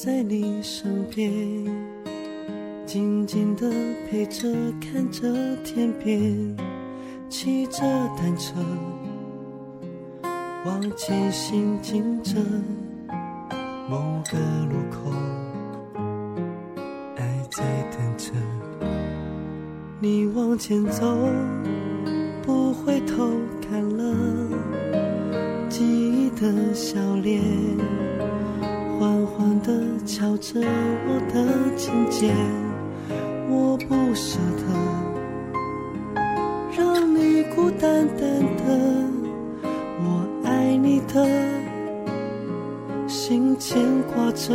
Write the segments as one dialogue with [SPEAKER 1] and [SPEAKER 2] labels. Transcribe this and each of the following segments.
[SPEAKER 1] 在你身边，静静的陪着，看着天边，骑着单车，往前行进着，某个路口，爱在等着你往前走。不回头看了记忆的笑脸，敲着我的琴键，我不舍得让你孤单单的，我爱你的心牵挂着，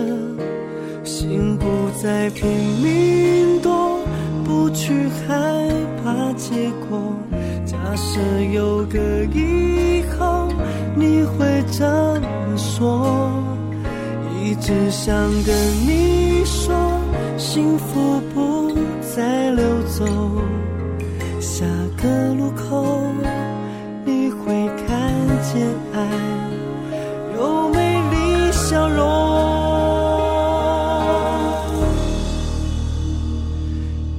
[SPEAKER 1] 心不再拼命躲，不去害怕结果。假设有个以后，你会怎么说？只想跟你说，幸福不再溜走。下个路口，你会看见爱有美丽笑容。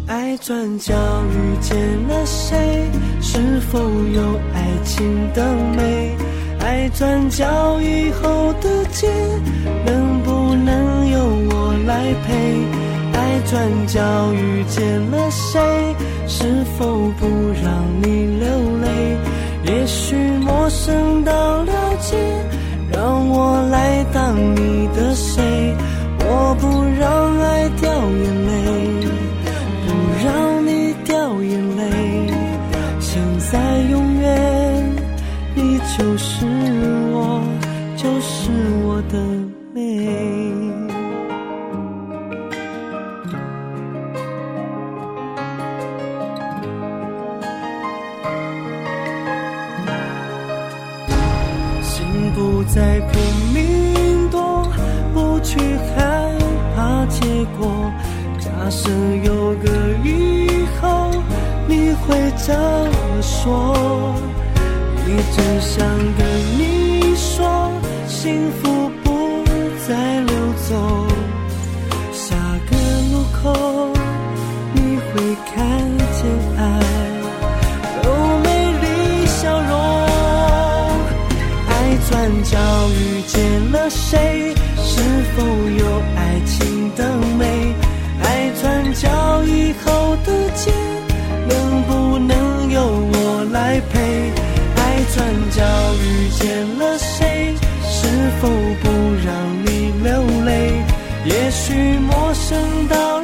[SPEAKER 1] 爱转角遇见了谁？是否有爱情的美？爱转角以后的街，能来陪？爱转角遇见了谁？是否不让你流泪？也许陌生到了解，让我来当你的谁？我不让爱掉眼泪，假设有个以后，你会怎么说？一直想跟你说，幸福不再溜走。下个路口，你会看见爱有美丽笑容。爱转角遇见了谁？角遇见了谁？是否不让你流泪？也许陌生到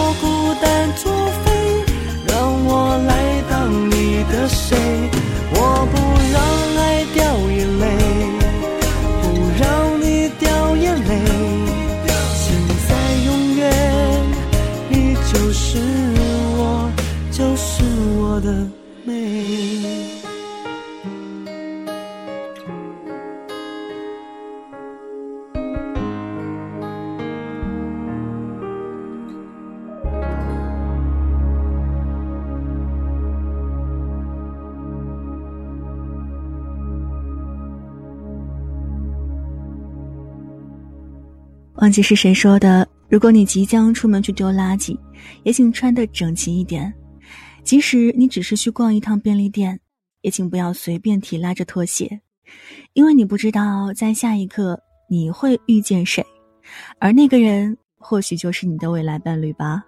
[SPEAKER 2] 忘记是谁说的。如果你即将出门去丢垃圾，也请穿得整齐一点。即使你只是去逛一趟便利店，也请不要随便提拉着拖鞋，因为你不知道在下一刻你会遇见谁，而那个人或许就是你的未来伴侣吧。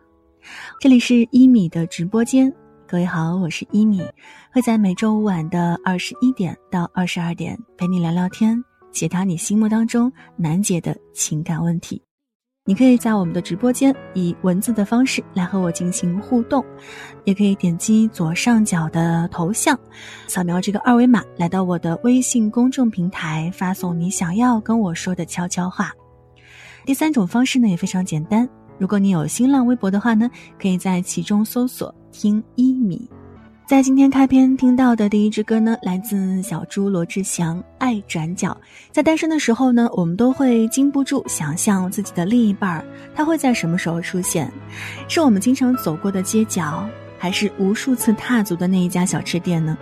[SPEAKER 2] 这里是一米的直播间，各位好，我是一米，会在每周五晚的二十一点到二十二点陪你聊聊天，解答你心目当中难解的情感问题。你可以在我们的直播间以文字的方式来和我进行互动，也可以点击左上角的头像，扫描这个二维码，来到我的微信公众平台，发送你想要跟我说的悄悄话。第三种方式呢也非常简单，如果你有新浪微博的话呢，可以在其中搜索“听一米”。在今天开篇听到的第一支歌呢，来自小猪罗志祥《爱转角》。在单身的时候呢，我们都会禁不住想象自己的另一半，他会在什么时候出现？是我们经常走过的街角，还是无数次踏足的那一家小吃店呢？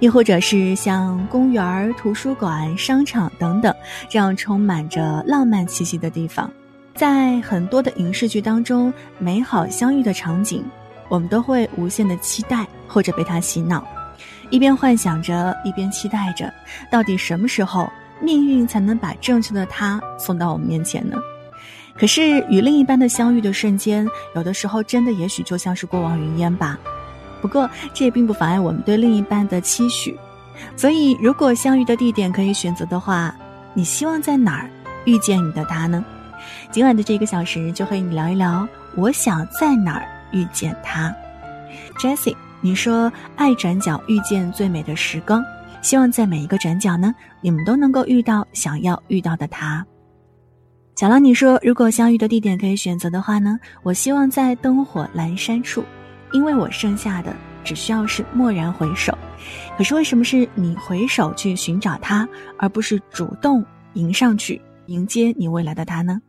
[SPEAKER 2] 亦或者是像公园、图书馆、商场等等这样充满着浪漫气息的地方？在很多的影视剧当中，美好相遇的场景。我们都会无限的期待，或者被他洗脑，一边幻想着，一边期待着，到底什么时候命运才能把正确的他送到我们面前呢？可是与另一半的相遇的瞬间，有的时候真的也许就像是过往云烟吧。不过这也并不妨碍我们对另一半的期许。所以，如果相遇的地点可以选择的话，你希望在哪儿遇见你的他呢？今晚的这个小时就和你聊一聊，我想在哪儿。遇见他，Jessie，你说爱转角遇见最美的时光，希望在每一个转角呢，你们都能够遇到想要遇到的他。小狼，你说如果相遇的地点可以选择的话呢，我希望在灯火阑珊处，因为我剩下的只需要是蓦然回首。可是为什么是你回首去寻找他，而不是主动迎上去迎接你未来的他呢？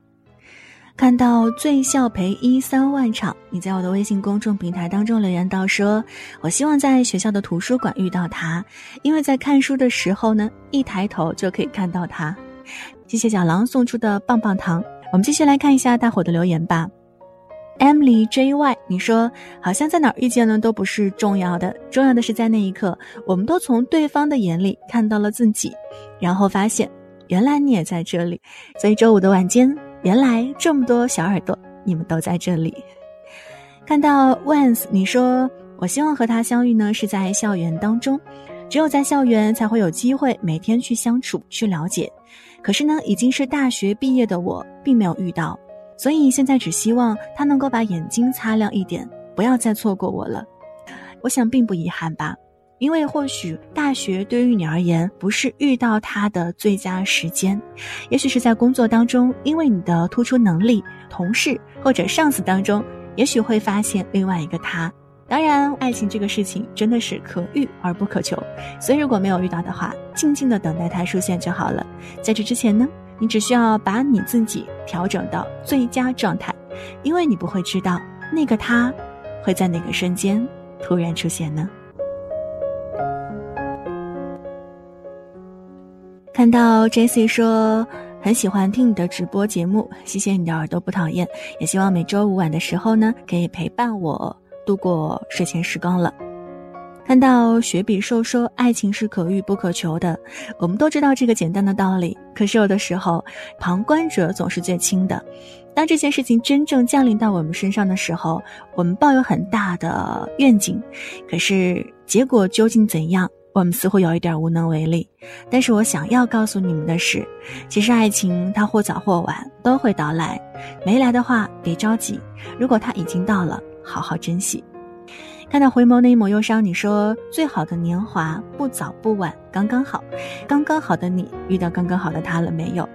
[SPEAKER 2] 看到醉笑陪一三万场，你在我的微信公众平台当中留言到说：“我希望在学校的图书馆遇到他，因为在看书的时候呢，一抬头就可以看到他。”谢谢小狼送出的棒棒糖。我们继续来看一下大伙的留言吧。Emily J Y，你说好像在哪儿遇见呢都不是重要的，重要的是在那一刻，我们都从对方的眼里看到了自己，然后发现原来你也在这里。所以周五的晚间。原来这么多小耳朵，你们都在这里。看到 Once，你说我希望和他相遇呢，是在校园当中，只有在校园才会有机会每天去相处、去了解。可是呢，已经是大学毕业的我，并没有遇到，所以现在只希望他能够把眼睛擦亮一点，不要再错过我了。我想并不遗憾吧。因为或许大学对于你而言不是遇到他的最佳时间，也许是在工作当中，因为你的突出能力，同事或者上司当中，也许会发现另外一个他。当然，爱情这个事情真的是可遇而不可求，所以如果没有遇到的话，静静的等待他出现就好了。在这之前呢，你只需要把你自己调整到最佳状态，因为你不会知道那个他会在哪个瞬间突然出现呢。看到 Jesse 说很喜欢听你的直播节目，谢谢你的耳朵不讨厌，也希望每周五晚的时候呢，可以陪伴我度过睡前时光了。看到雪比兽说爱情是可遇不可求的，我们都知道这个简单的道理，可是有的时候旁观者总是最轻的。当这件事情真正降临到我们身上的时候，我们抱有很大的愿景，可是结果究竟怎样？我们似乎有一点无能为力，但是我想要告诉你们的是，其实爱情它或早或晚都会到来，没来的话别着急，如果它已经到了，好好珍惜。看到回眸那一抹忧伤，你说最好的年华不早不晚，刚刚好，刚刚好的你遇到刚刚好的他了没有？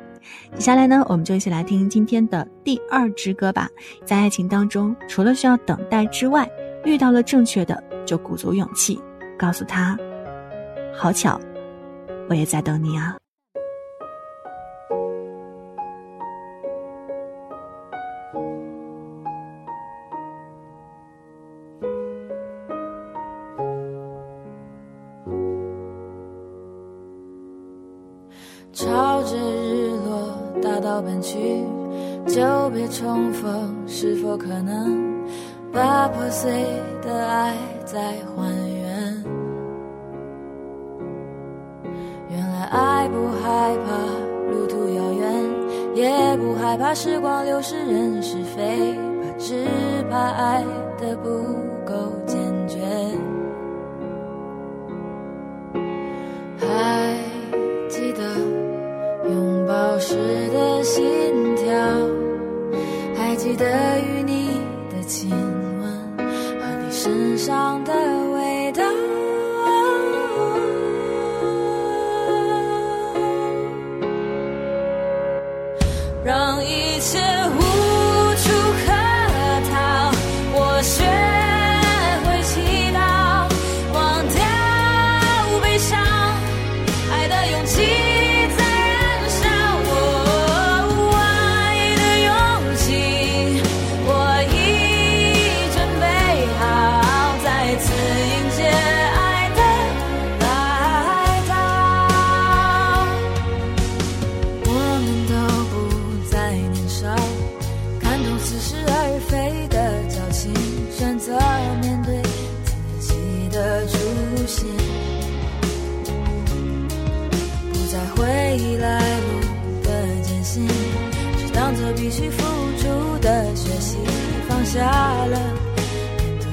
[SPEAKER 2] 接下来呢，我们就一起来听今天的第二支歌吧。在爱情当中，除了需要等待之外，遇到了正确的就鼓足勇气，告诉他。好巧，我也在等你啊！
[SPEAKER 3] 朝着日落大道奔去，久别重逢，是否可能把破碎的爱再还原？害怕路途遥远，也不害怕时光流逝人是非，怕只怕爱的不够坚决。还记得拥抱时的心跳，还记得与你的亲吻和你身上的只当作必须付出的学习，放下了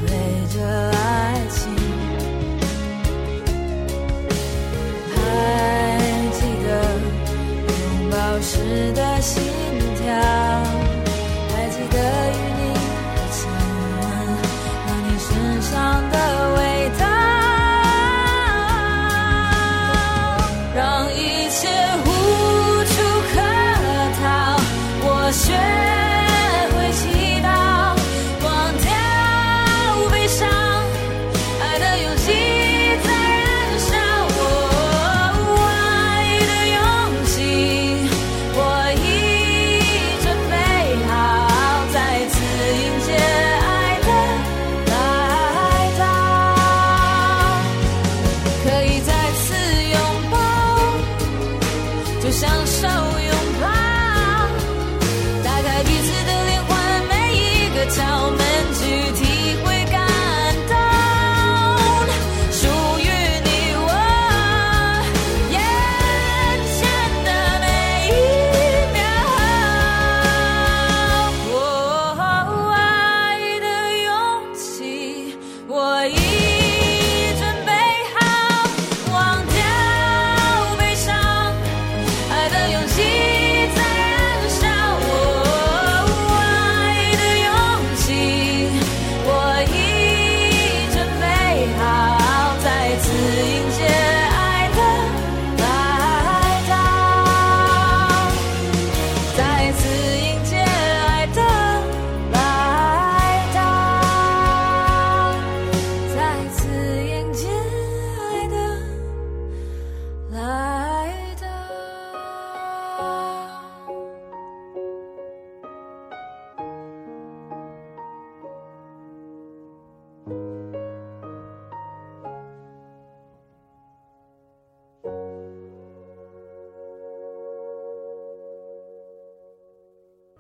[SPEAKER 3] 面对着爱情。还记得拥抱时的心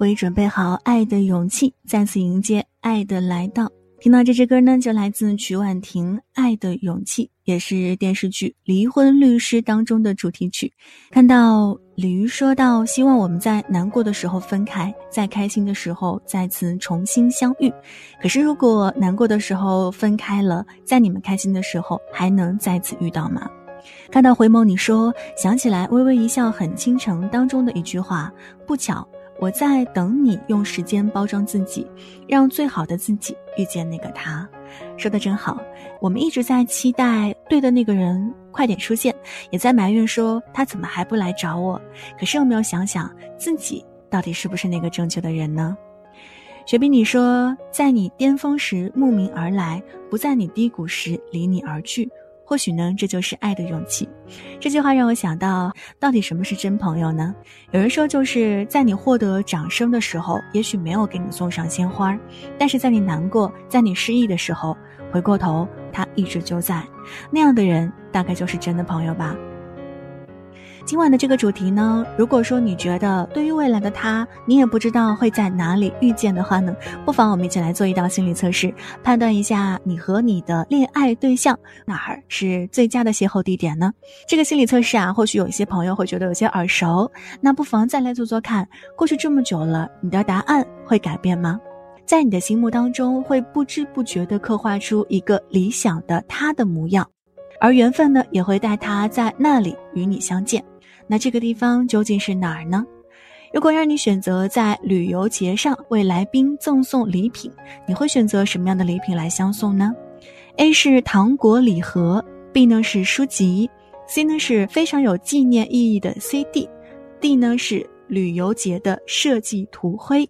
[SPEAKER 3] 我已准备好爱的勇气，再次迎接爱的来到。
[SPEAKER 2] 听到这支歌呢，就来自曲婉婷《爱的勇气》，也是电视剧《离婚律师》当中的主题曲。看到鲤鱼说到，希望我们在难过的时候分开，在开心的时候再次重新相遇。可是如果难过的时候分开了，在你们开心的时候还能再次遇到吗？看到回眸，你说想起来，微微一笑很倾城当中的一句话，不巧。我在等你用时间包装自己，让最好的自己遇见那个他。说的真好，我们一直在期待对的那个人快点出现，也在埋怨说他怎么还不来找我。可是有没有想想自己到底是不是那个正确的人呢？雪碧，你说在你巅峰时慕名而来，不在你低谷时离你而去。或许呢，这就是爱的勇气。这句话让我想到，到底什么是真朋友呢？有人说，就是在你获得掌声的时候，也许没有给你送上鲜花，但是在你难过、在你失意的时候，回过头，他一直就在。那样的人，大概就是真的朋友吧。今晚的这个主题呢，如果说你觉得对于未来的他，你也不知道会在哪里遇见的话呢，不妨我们一起来做一道心理测试，判断一下你和你的恋爱对象哪儿是最佳的邂逅地点呢？这个心理测试啊，或许有一些朋友会觉得有些耳熟，那不妨再来做做看。过去这么久了，你的答案会改变吗？在你的心目当中，会不知不觉地刻画出一个理想的他的模样，而缘分呢，也会带他在那里与你相见。那这个地方究竟是哪儿呢？如果让你选择在旅游节上为来宾赠送礼品，你会选择什么样的礼品来相送呢？A 是糖果礼盒，B 呢是书籍，C 呢是非常有纪念意义的 CD，D 呢是旅游节的设计图徽。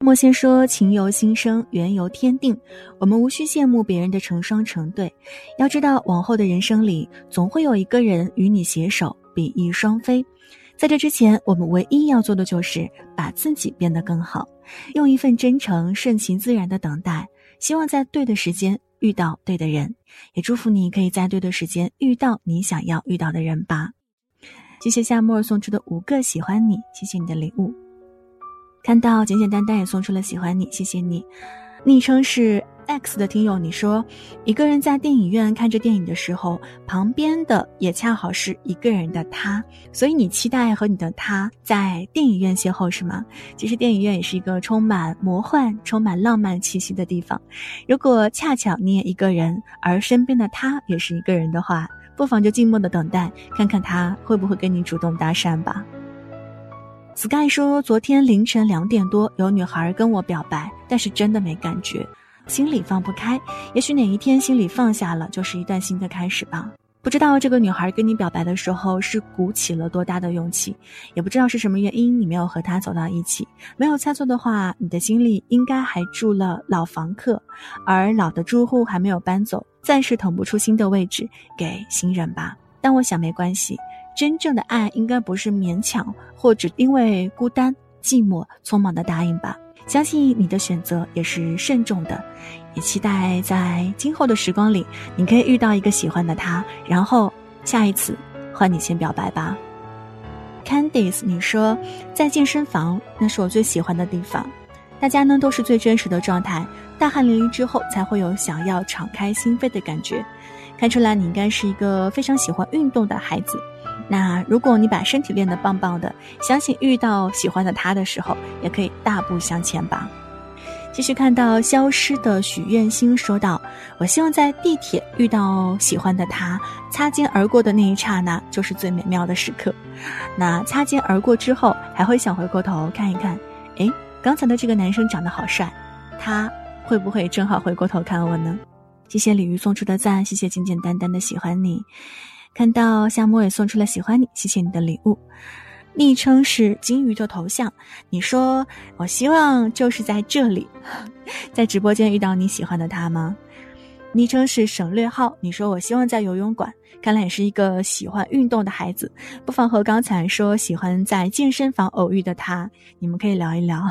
[SPEAKER 2] 莫先说：“情由心生，缘由天定。我们无需羡慕别人的成双成对，要知道往后的人生里，总会有一个人与你携手，比翼双飞。在这之前，我们唯一要做的就是把自己变得更好，用一份真诚、顺其自然的等待，希望在对的时间遇到对的人。也祝福你可以在对的时间遇到你想要遇到的人吧。”谢谢夏沫送出的五个喜欢你，谢谢你的礼物。看到简简单单也送出了喜欢你，谢谢你。昵称是 X 的听友，你说一个人在电影院看着电影的时候，旁边的也恰好是一个人的他，所以你期待和你的他在电影院邂逅是吗？其实电影院也是一个充满魔幻、充满浪漫气息的地方。如果恰巧你也一个人，而身边的他也是一个人的话，不妨就静默的等待，看看他会不会跟你主动搭讪吧。Sky 说：“昨天凌晨两点多，有女孩跟我表白，但是真的没感觉，心里放不开。也许哪一天心里放下了，就是一段新的开始吧。不知道这个女孩跟你表白的时候是鼓起了多大的勇气，也不知道是什么原因你没有和她走到一起。没有猜错的话，你的心里应该还住了老房客，而老的住户还没有搬走，暂时腾不出新的位置给新人吧。但我想没关系。”真正的爱应该不是勉强，或者因为孤单、寂寞、匆忙的答应吧。相信你的选择也是慎重的，也期待在今后的时光里，你可以遇到一个喜欢的他，然后下一次换你先表白吧。Candice，你说在健身房那是我最喜欢的地方，大家呢都是最真实的状态，大汗淋漓之后才会有想要敞开心扉的感觉。看出来你应该是一个非常喜欢运动的孩子。那如果你把身体练得棒棒的，相信遇到喜欢的他的时候，也可以大步向前吧。继续看到消失的许愿星说道：“我希望在地铁遇到喜欢的他，擦肩而过的那一刹那就是最美妙的时刻。那擦肩而过之后，还会想回过头看一看，诶，刚才的这个男生长得好帅，他会不会正好回过头看我呢？”谢谢鲤鱼送出的赞，谢谢简简单单的喜欢你。看到夏末也送出了喜欢你，谢谢你的礼物。昵称是金鱼的头像，你说我希望就是在这里，在直播间遇到你喜欢的他吗？昵称是省略号，你说我希望在游泳馆，看来也是一个喜欢运动的孩子，不妨和刚才说喜欢在健身房偶遇的他，你们可以聊一聊。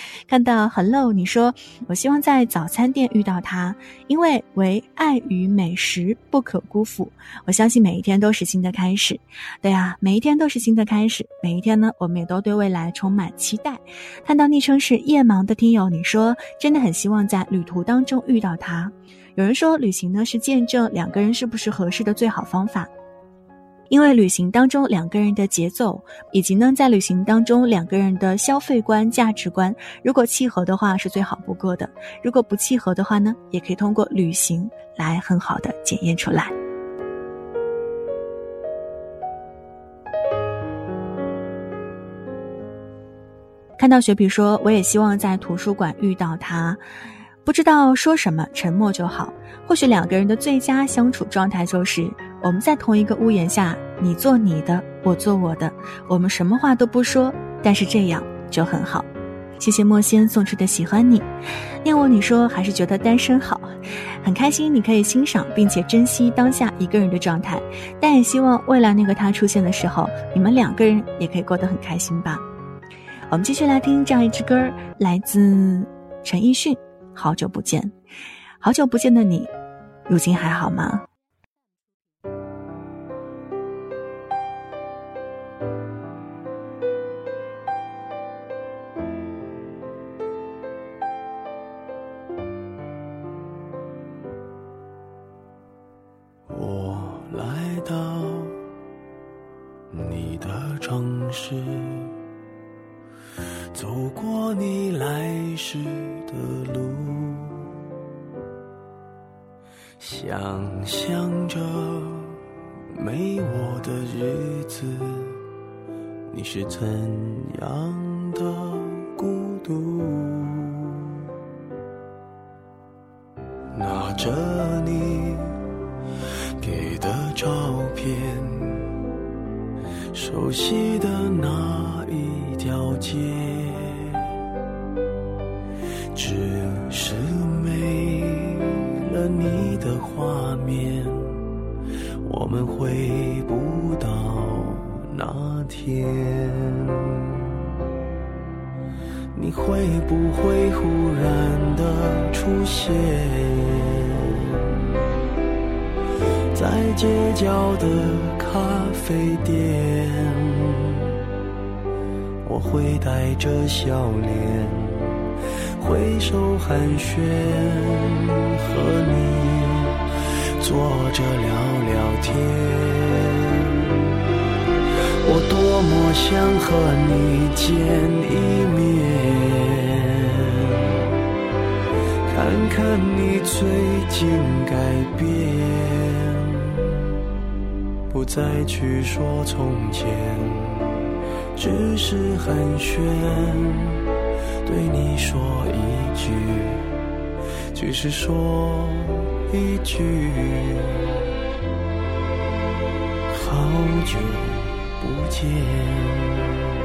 [SPEAKER 2] 看到 Hello，你说我希望在早餐店遇到他，因为唯爱与美食不可辜负。我相信每一天都是新的开始，对啊，每一天都是新的开始。每一天呢，我们也都对未来充满期待。看到昵称是夜盲的听友，你说真的很希望在旅途当中遇到他。有人说旅行呢是见证两个人是不是合适的最好方法。因为旅行当中两个人的节奏，以及呢在旅行当中两个人的消费观、价值观，如果契合的话是最好不过的；如果不契合的话呢，也可以通过旅行来很好的检验出来。看到雪碧说，我也希望在图书馆遇到他。不知道说什么，沉默就好。或许两个人的最佳相处状态就是我们在同一个屋檐下，你做你的，我做我的，我们什么话都不说，但是这样就很好。谢谢莫仙送出的喜欢你，念我你说还是觉得单身好，很开心你可以欣赏并且珍惜当下一个人的状态，但也希望未来那个他出现的时候，你们两个人也可以过得很开心吧。我们继续来听这样一支歌，来自陈奕迅。好久不见，好久不见的你，如今还好吗？
[SPEAKER 1] 想着没我的日子，你是怎样想和你见一面，看看你最近改变，不再去说从前，只是寒暄，对你说一句，只是说一句，好久。不见，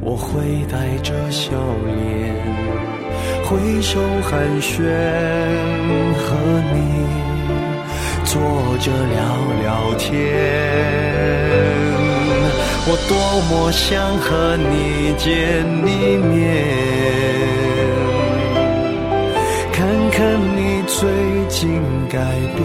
[SPEAKER 1] 我会带着笑脸。挥手寒暄，和你坐着聊聊天。我多么想和你见一面，看看你最近改变，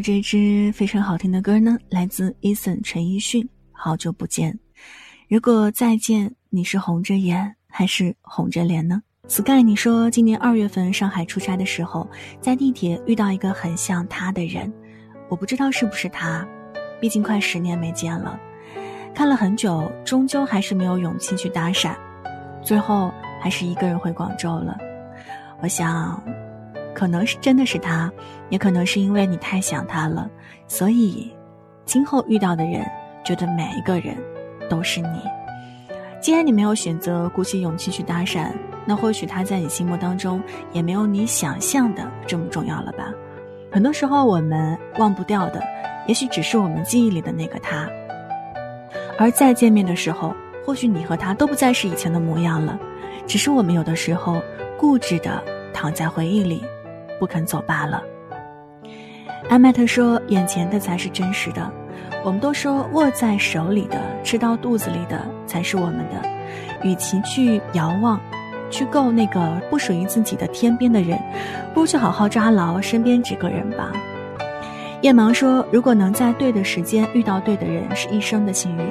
[SPEAKER 2] 这支非常好听的歌呢，来自 Eason 陈奕迅，《好久不见》。如果再见，你是红着眼还是红着脸呢？Sky，你说今年二月份上海出差的时候，在地铁遇到一个很像他的人，我不知道是不是他，毕竟快十年没见了，看了很久，终究还是没有勇气去搭讪，最后还是一个人回广州了。我想。可能是真的是他，也可能是因为你太想他了，所以今后遇到的人觉得每一个人都是你。既然你没有选择鼓起勇气去搭讪，那或许他在你心目当中也没有你想象的这么重要了吧？很多时候我们忘不掉的，也许只是我们记忆里的那个他。而再见面的时候，或许你和他都不再是以前的模样了，只是我们有的时候固执的躺在回忆里。不肯走罢了。艾麦特说：“眼前的才是真实的。我们都说握在手里的、吃到肚子里的才是我们的。与其去遥望，去够那个不属于自己的天边的人，不如去好好抓牢身边这个人吧。”夜盲说：“如果能在对的时间遇到对的人，是一生的幸运。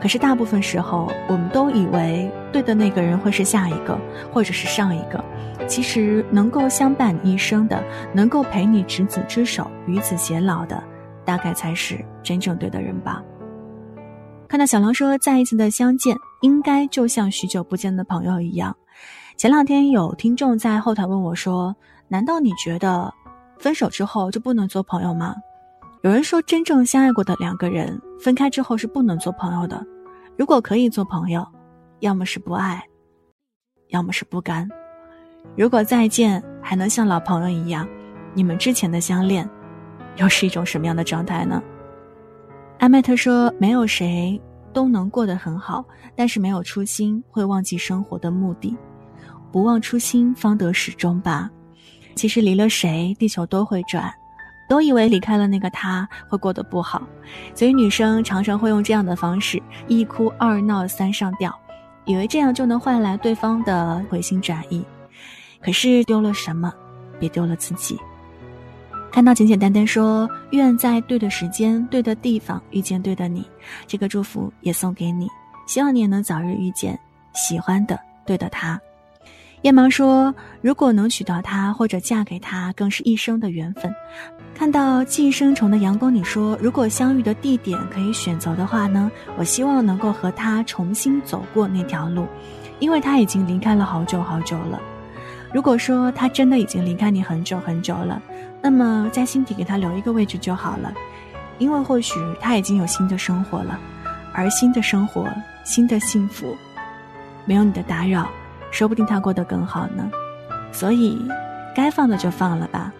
[SPEAKER 2] 可是大部分时候，我们都以为对的那个人会是下一个，或者是上一个。”其实能够相伴一生的，能够陪你执子之手，与子偕老的，大概才是真正对的人吧。看到小狼说，再一次的相见，应该就像许久不见的朋友一样。前两天有听众在后台问我说：“难道你觉得分手之后就不能做朋友吗？”有人说，真正相爱过的两个人分开之后是不能做朋友的。如果可以做朋友，要么是不爱，要么是不甘。如果再见还能像老朋友一样，你们之前的相恋，又是一种什么样的状态呢？艾麦特说：“没有谁都能过得很好，但是没有初心会忘记生活的目的，不忘初心方得始终吧。其实离了谁，地球都会转。都以为离开了那个他会过得不好，所以女生常常会用这样的方式一哭二闹三上吊，以为这样就能换来对方的回心转意。可是丢了什么，别丢了自己。”看到简简单单说愿在对的时间、对的地方遇见对的你，这个祝福也送给你，希望你也能早日遇见喜欢的对的他。夜盲说如果能娶到她或者嫁给他，更是一生的缘分。看到寄生虫的阳光，你说如果相遇的地点可以选择的话呢？我希望能够和他重新走过那条路，因为他已经离开了好久好久了。如果说他真的已经离开你很久很久了。那么，在心底给他留一个位置就好了，因为或许他已经有新的生活了，而新的生活、新的幸福，没有你的打扰，说不定他过得更好呢。所以，该放的就放了吧，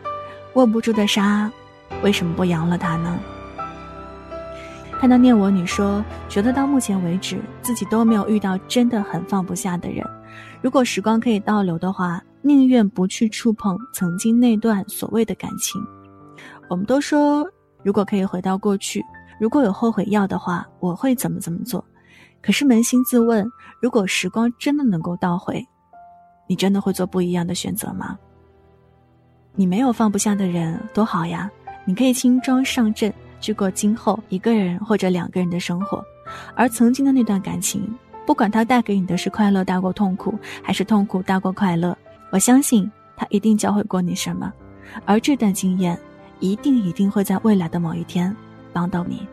[SPEAKER 2] 握不住的沙，为什么不扬了它呢？看到念我，你说觉得到目前为止自己都没有遇到真的很放不下的人，如果时光可以倒流的话。宁愿不去触碰曾经那段所谓的感情。我们都说，如果可以回到过去，如果有后悔药的话，我会怎么怎么做？可是扪心自问，如果时光真的能够倒回，你真的会做不一样的选择吗？你没有放不下的人，多好呀！你可以轻装上阵，去过今后一个人或者两个人的生活，而曾经的那段感情，不管它带给你的是快乐大过痛苦，还是痛苦大过快乐。我相信他一定教会过你什么，而这段经验一定一定会在未来的某一天帮到你。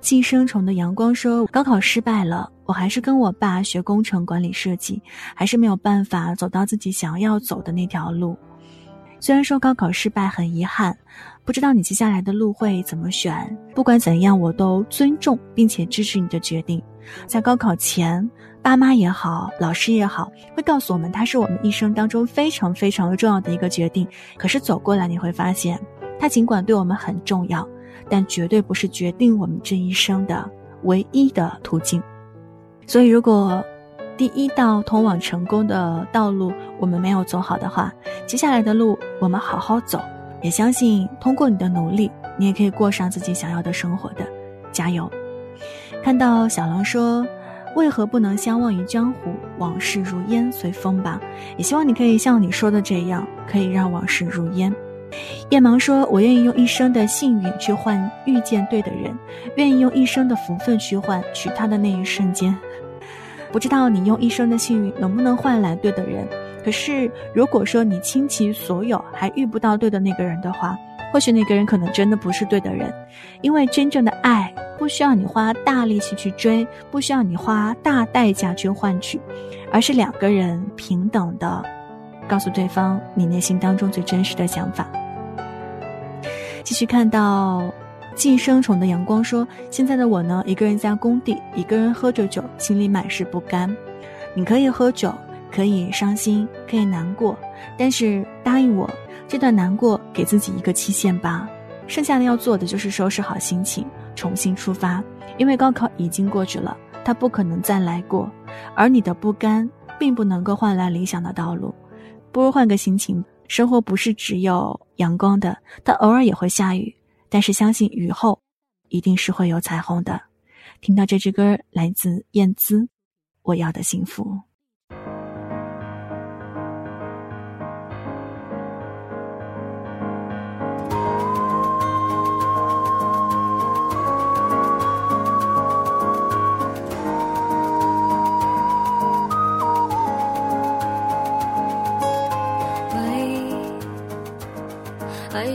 [SPEAKER 2] 寄生虫的阳光说：“高考失败了，我还是跟我爸学工程管理设计，还是没有办法走到自己想要走的那条路。虽然说高考失败很遗憾，不知道你接下来的路会怎么选。不管怎样，我都尊重并且支持你的决定。在高考前。”爸妈也好，老师也好，会告诉我们，它是我们一生当中非常非常重要的一个决定。可是走过来，你会发现，它尽管对我们很重要，但绝对不是决定我们这一生的唯一的途径。所以，如果第一道通往成功的道路我们没有走好的话，接下来的路我们好好走。也相信通过你的努力，你也可以过上自己想要的生活的。加油！看到小狼说。为何不能相忘于江湖？往事如烟，随风吧。也希望你可以像你说的这样，可以让往事如烟。夜盲说：“我愿意用一生的幸运去换遇见对的人，愿意用一生的福分去换娶她的那一瞬间。不知道你用一生的幸运能不能换来对的人？可是如果说你倾其所有还遇不到对的那个人的话，或许那个人可能真的不是对的人，因为真正的爱。”不需要你花大力气去追，不需要你花大代价去换取，而是两个人平等的，告诉对方你内心当中最真实的想法。继续看到寄生虫的阳光说：“现在的我呢，一个人在工地，一个人喝着酒，心里满是不甘。你可以喝酒，可以伤心，可以难过，但是答应我，这段难过给自己一个期限吧。剩下的要做的就是收拾好心情。”重新出发，因为高考已经过去了，它不可能再来过，而你的不甘并不能够换来理想的道路，不如换个心情。生活不是只有阳光的，它偶尔也会下雨，但是相信雨后一定是会有彩虹的。听到这支歌，来自燕姿，《我要的幸福》。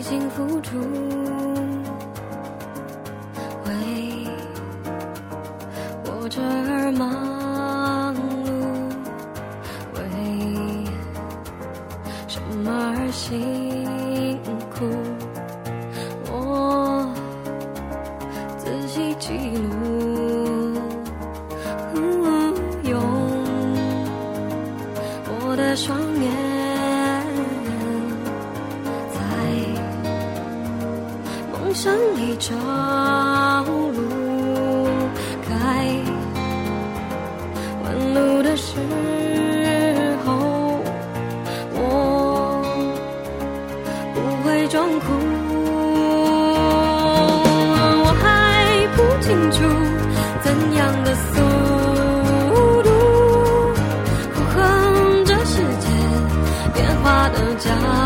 [SPEAKER 3] 爱情付出，为我这儿忙速度，俯瞰这世界变化的脚步。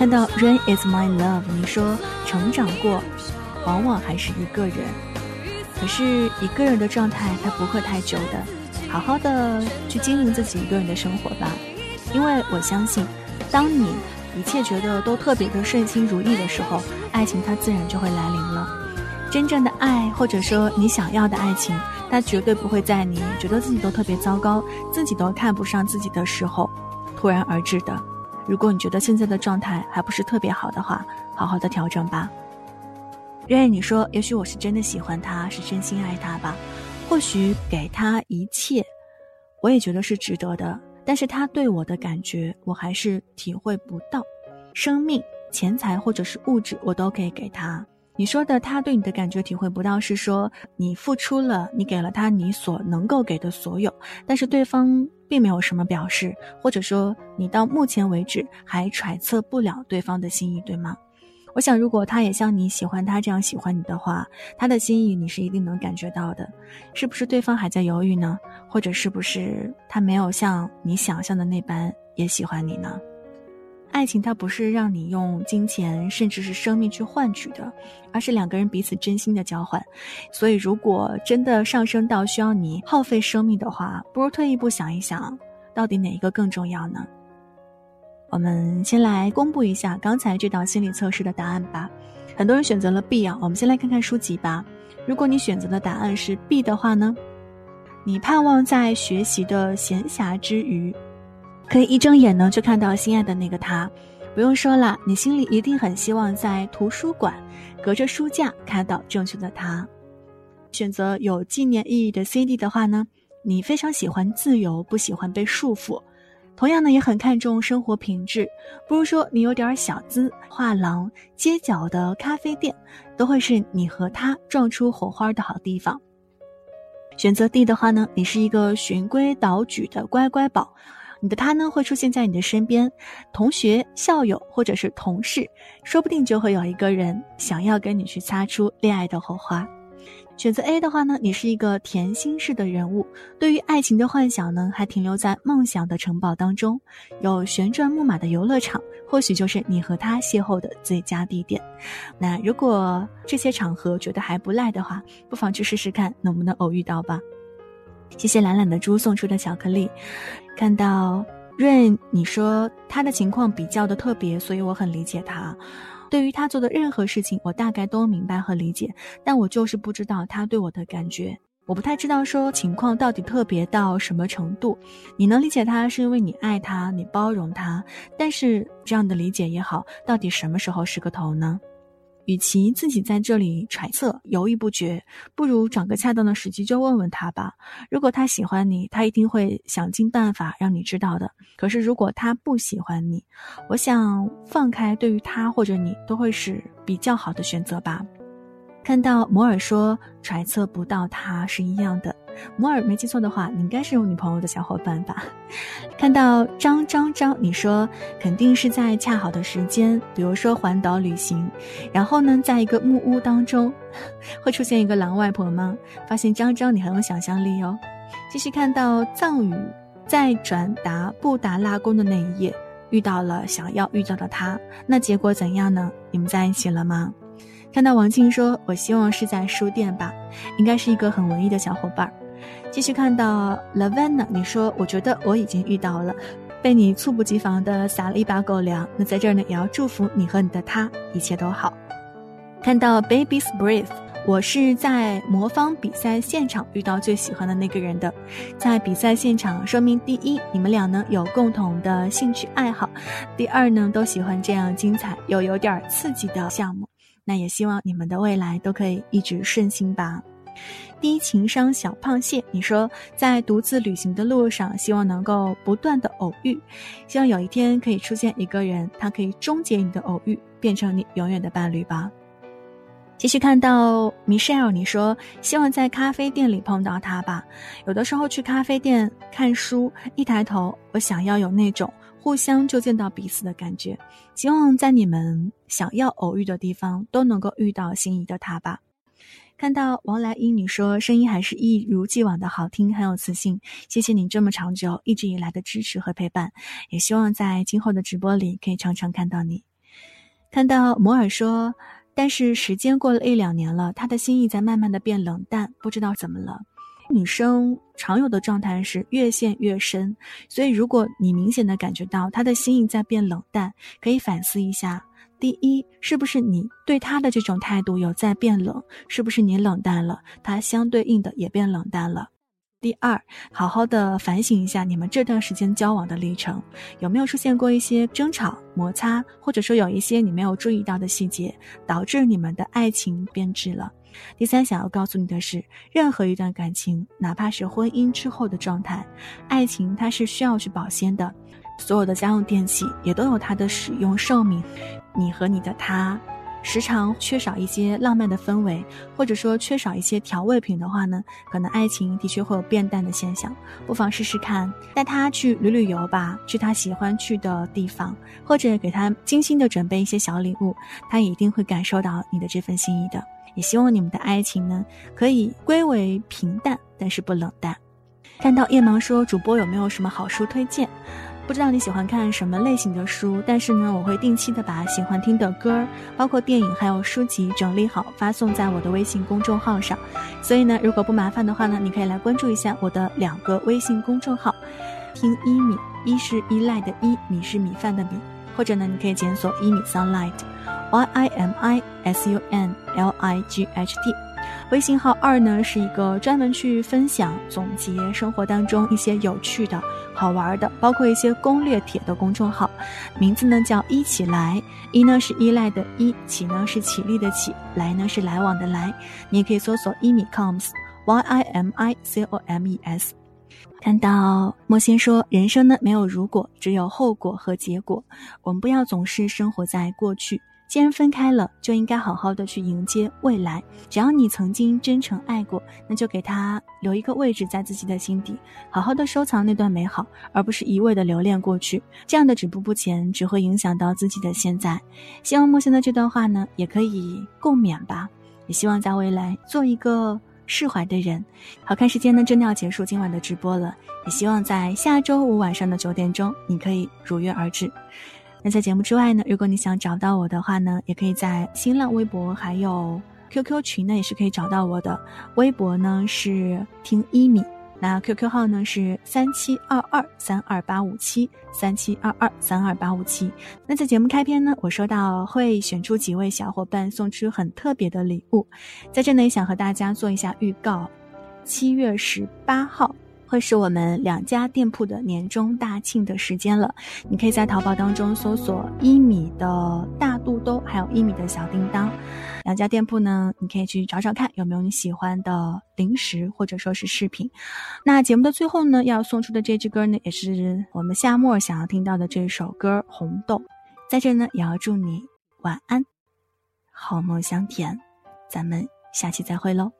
[SPEAKER 2] 看到 Rain is my love，你说成长过，往往还是一个人。可是一个人的状态，它不会太久的。好好的去经营自己一个人的生活吧，因为我相信，当你一切觉得都特别的顺心如意的时候，爱情它自然就会来临了。真正的爱，或者说你想要的爱情，它绝对不会在你觉得自己都特别糟糕，自己都看不上自己的时候，突然而至的。如果你觉得现在的状态还不是特别好的话，好好的调整吧。愿意你说，也许我是真的喜欢他，是真心爱他吧。或许给他一切，我也觉得是值得的。但是他对我的感觉，我还是体会不到。生命、钱财或者是物质，我都可以给他。你说的他对你的感觉体会不到，是说你付出了，你给了他你所能够给的所有，但是对方。并没有什么表示，或者说你到目前为止还揣测不了对方的心意，对吗？我想，如果他也像你喜欢他这样喜欢你的话，他的心意你是一定能感觉到的。是不是对方还在犹豫呢？或者是不是他没有像你想象的那般也喜欢你呢？爱情它不是让你用金钱甚至是生命去换取的，而是两个人彼此真心的交换。所以，如果真的上升到需要你耗费生命的话，不如退一步想一想，到底哪一个更重要呢？我们先来公布一下刚才这道心理测试的答案吧。很多人选择了 B 啊，我们先来看看书籍吧。如果你选择的答案是 B 的话呢，你盼望在学习的闲暇之余。可以一睁眼呢就看到心爱的那个他，不用说了，你心里一定很希望在图书馆隔着书架看到正确的他。选择有纪念意义的 CD 的话呢，你非常喜欢自由，不喜欢被束缚，同样呢也很看重生活品质。不如说你有点小资，画廊、街角的咖啡店都会是你和他撞出火花的好地方。选择 D 的话呢，你是一个循规蹈矩的乖乖宝。你的他呢会出现在你的身边，同学、校友或者是同事，说不定就会有一个人想要跟你去擦出恋爱的火花。选择 A 的话呢，你是一个甜心式的人物，对于爱情的幻想呢还停留在梦想的城堡当中，有旋转木马的游乐场或许就是你和他邂逅的最佳地点。那如果这些场合觉得还不赖的话，不妨去试试看能不能偶遇到吧。谢谢懒懒的猪送出的巧克力，看到润，你说他的情况比较的特别，所以我很理解他。对于他做的任何事情，我大概都明白和理解，但我就是不知道他对我的感觉。我不太知道说情况到底特别到什么程度。你能理解他，是因为你爱他，你包容他。但是这样的理解也好，到底什么时候是个头呢？与其自己在这里揣测、犹豫不决，不如找个恰当的时机就问问他吧。如果他喜欢你，他一定会想尽办法让你知道的。可是如果他不喜欢你，我想放开，对于他或者你都会是比较好的选择吧。看到摩尔说揣测不到他是一样的。摩尔没记错的话，你应该是有女朋友的小伙伴吧？看到张张张，你说肯定是在恰好的时间，比如说环岛旅行，然后呢，在一个木屋当中，会出现一个狼外婆吗？发现张张你很有想象力哦。继续看到藏语，在转达布达拉宫的那一夜，遇到了想要遇到的他，那结果怎样呢？你们在一起了吗？看到王静说：“我希望是在书店吧，应该是一个很文艺的小伙伴。”继续看到 Lavana，你说：“我觉得我已经遇到了，被你猝不及防的撒了一把狗粮。”那在这儿呢，也要祝福你和你的他一切都好。看到 Baby's Breath，我是在魔方比赛现场遇到最喜欢的那个人的，在比赛现场，说明第一，你们俩呢有共同的兴趣爱好；第二呢，都喜欢这样精彩又有点刺激的项目。那也希望你们的未来都可以一直顺心吧。低情商小胖蟹，你说在独自旅行的路上，希望能够不断的偶遇，希望有一天可以出现一个人，他可以终结你的偶遇，变成你永远的伴侣吧。继续看到 Michelle，你说希望在咖啡店里碰到他吧。有的时候去咖啡店看书，一抬头，我想要有那种。互相就见到彼此的感觉，希望在你们想要偶遇的地方都能够遇到心仪的他吧。看到王来英，你说声音还是一如既往的好听，很有磁性。谢谢你这么长久一直以来的支持和陪伴，也希望在今后的直播里可以常常看到你。看到摩尔说，但是时间过了一两年了，他的心意在慢慢的变冷淡，不知道怎么了。女生常有的状态是越陷越深，所以如果你明显的感觉到他的心意在变冷淡，可以反思一下：第一，是不是你对他的这种态度有在变冷？是不是你冷淡了，他相对应的也变冷淡了？第二，好好的反省一下你们这段时间交往的历程，有没有出现过一些争吵、摩擦，或者说有一些你没有注意到的细节，导致你们的爱情变质了？第三，想要告诉你的是，任何一段感情，哪怕是婚姻之后的状态，爱情它是需要去保鲜的。所有的家用电器也都有它的使用寿命。你和你的他，时常缺少一些浪漫的氛围，或者说缺少一些调味品的话呢，可能爱情的确会有变淡的现象。不妨试试看，带他去旅旅游吧，去他喜欢去的地方，或者给他精心的准备一些小礼物，他一定会感受到你的这份心意的。也希望你们的爱情呢，可以归为平淡，但是不冷淡。看到夜盲说主播有没有什么好书推荐？不知道你喜欢看什么类型的书，但是呢，我会定期的把喜欢听的歌，包括电影还有书籍整理好，发送在我的微信公众号上。所以呢，如果不麻烦的话呢，你可以来关注一下我的两个微信公众号，听一米，一是依赖的依，米是米饭的米，或者呢，你可以检索一米 sunlight。Y i m i s u n l i g h t，微信号二呢是一个专门去分享、总结生活当中一些有趣的、好玩的，包括一些攻略帖的公众号，名字呢叫一起来，一呢是依赖的依，起呢是起立的起，来呢是来往的来，你也可以搜索一米 coms，y i m i c o m e s。看到莫先说，人生呢没有如果，只有后果和结果，我们不要总是生活在过去。既然分开了，就应该好好的去迎接未来。只要你曾经真诚爱过，那就给他留一个位置在自己的心底，好好的收藏那段美好，而不是一味的留恋过去。这样的止步不前，只会影响到自己的现在。希望莫仙的这段话呢，也可以共勉吧。也希望在未来做一个释怀的人。好看时间呢，真的要结束今晚的直播了。也希望在下周五晚上的九点钟，你可以如约而至。
[SPEAKER 3] 那在节目之外呢，如果你想找到我的话呢，也可以在新浪微博还有 QQ 群呢，也是可以找到我的。微博呢是听一米。那 QQ 号呢是三七二二三二八五七三七二二三二八五七。那在节目开篇呢，我说到会选出几位小伙伴送出很特别的礼物，在这里想和大家做一下预告，七月十八号。会是我们两家店铺的年终大庆的时间了，你可以在淘宝当中搜索一米的大肚兜，还有一米的小叮当，两家店铺呢，你可以去找找看有没有你喜欢的零食或者说是饰品。那节目的最后呢，要送出的这支歌呢，也是我们夏末想要听到的这首歌《红豆》，在这呢也要祝你晚安，好梦香甜，咱们下期再会喽。